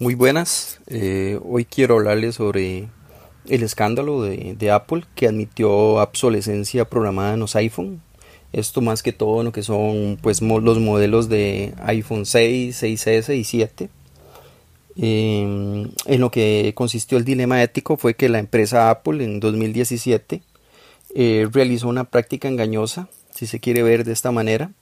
muy buenas. Eh, hoy quiero hablarles sobre el escándalo de, Apple que admitió obsolescencia programada en los iPhone. Esto más que todo en lo que son pues los modelos de iPhone 6, 6S y 7. Em, en lo que consistió el dilema ético fue que la empresa Apple en 2017 eh, realizó una práctica engañosa, si se quiere ver de esta manera,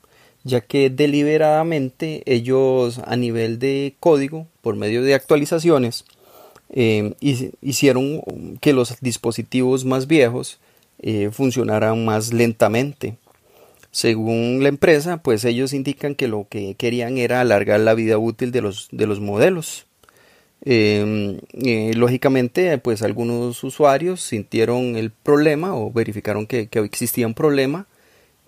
ya que deliberadamente ellos a nivel de código, por medio de actualizaciones, eh, hicieron que los dispositivos más viejos eh, funcionaran más lentamente. Según la empresa, pues ellos indican que lo que querían era alargar la vida útil de los, de los modelos. Eh, lógicamente, pues algunos usuarios sintieron el problema o verificaron que, que existía un problema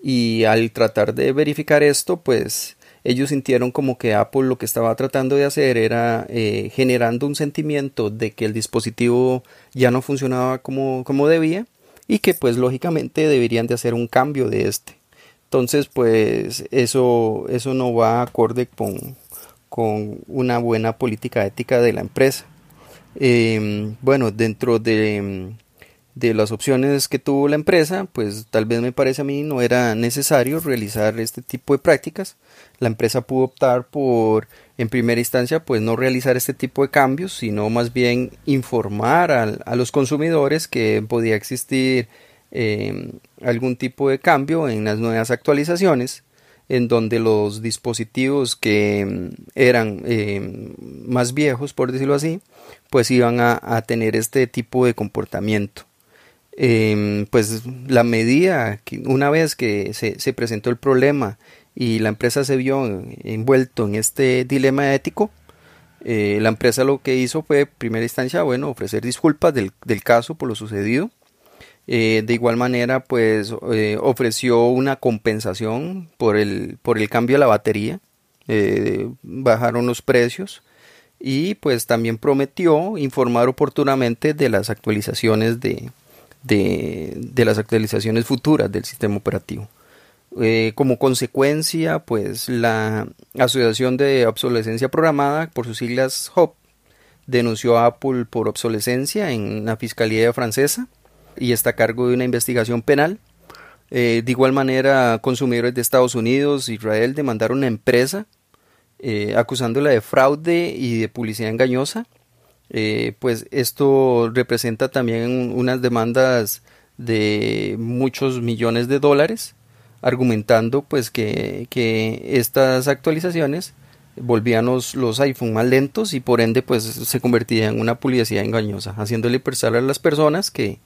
y al tratar de verificar esto, pues ellos sintieron como que Apple lo que estaba tratando de hacer era eh, generando un sentimiento de que el dispositivo ya no funcionaba como, como debía y que pues lógicamente deberían de hacer un cambio de este. Entonces pues eso, eso no va acorde con, con una buena política ética de la empresa. Em, bueno, dentro de de las opciones que tuvo la empresa, pues tal vez me parece a mí no era necesario realizar este tipo de prácticas. La empresa pudo optar por, en primera instancia, pues no realizar este tipo de cambios, sino más bien informar a, los consumidores que podía existir em, algún tipo de cambio en las nuevas actualizaciones, en donde los dispositivos que em, eran em, más viejos, por decirlo así, pues iban a tener este tipo de comportamiento. Em, pues la medida, una vez que se, presentó el problema y la empresa se vio envuelto en este dilema ético, eh, la empresa lo que hizo fue, en primera instancia, bueno, ofrecer disculpas del, caso por lo sucedido. Eh, de igual manera, pues eh, ofreció una compensación por el, por el cambio de la batería. bajaron los precios y pues también prometió informar oportunamente de las actualizaciones de, de, las actualizaciones futuras del sistema operativo. Eh, como consecuencia, pues la Asociación de Obsolescencia Programada, por sus siglas HOP, denunció a Apple por obsolescencia en la Fiscalía francesa y está a cargo de una investigación penal. Eh, de igual manera, consumidores de Estados Unidos, Israel demandaron a una empresa eh, acusándola de fraude y de publicidad engañosa eh, pues esto representa también unas demandas de muchos millones de dólares, argumentando pues que, estas actualizaciones volvían los, los, iPhone más lentos y por ende pues se convertía en una publicidad engañosa, haciéndole pensar a las personas que,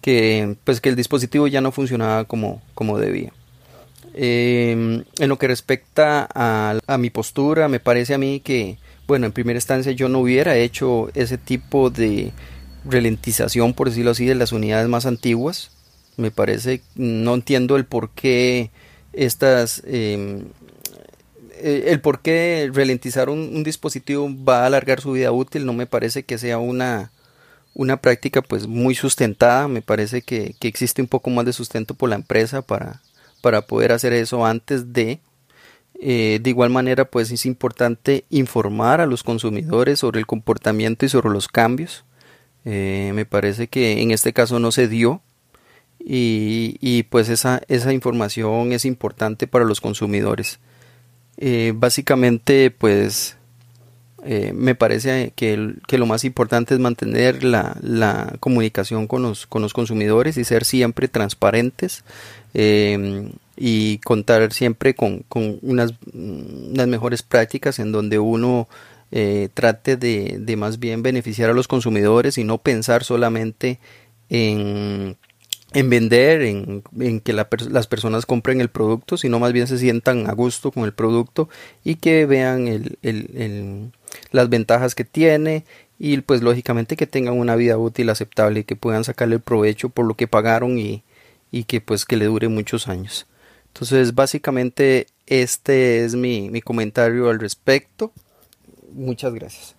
que, pues, que el dispositivo ya no funcionaba como, como debía. Em, en lo que respecta a, a mi postura, me parece a mí que bueno, en primera instancia yo no hubiera hecho ese tipo de ralentización, por decirlo así, de las unidades más antiguas. Me parece, no entiendo el por qué estas, em, eh, el por qué ralentizar un, dispositivo va a alargar su vida útil, no me parece que sea una, una práctica pues muy sustentada, me parece que, que existe un poco más de sustento por la empresa para, para poder hacer eso antes de eh, de igual manera, pues es importante informar a los consumidores sobre el comportamiento y sobre los cambios. Eh, me parece que en este caso no se dio y, pues esa, esa, información es importante para los consumidores. Eh, básicamente, pues me parece que, lo más importante es mantener la, la comunicación con los, con los, consumidores y ser siempre transparentes y contar siempre con, unas, mejores prácticas en donde uno eh, trate de, más bien beneficiar a los consumidores y no pensar solamente en, en vender, en, que las personas compren el producto, sino más bien se sientan a gusto con el producto y que vean el, las ventajas que tiene y pues lógicamente que tengan una vida útil aceptable y que puedan sacarle el provecho por lo que pagaron y, y que pues que le dure muchos años. Entonces, básicamente este es mi, mi comentario al respecto. Muchas gracias.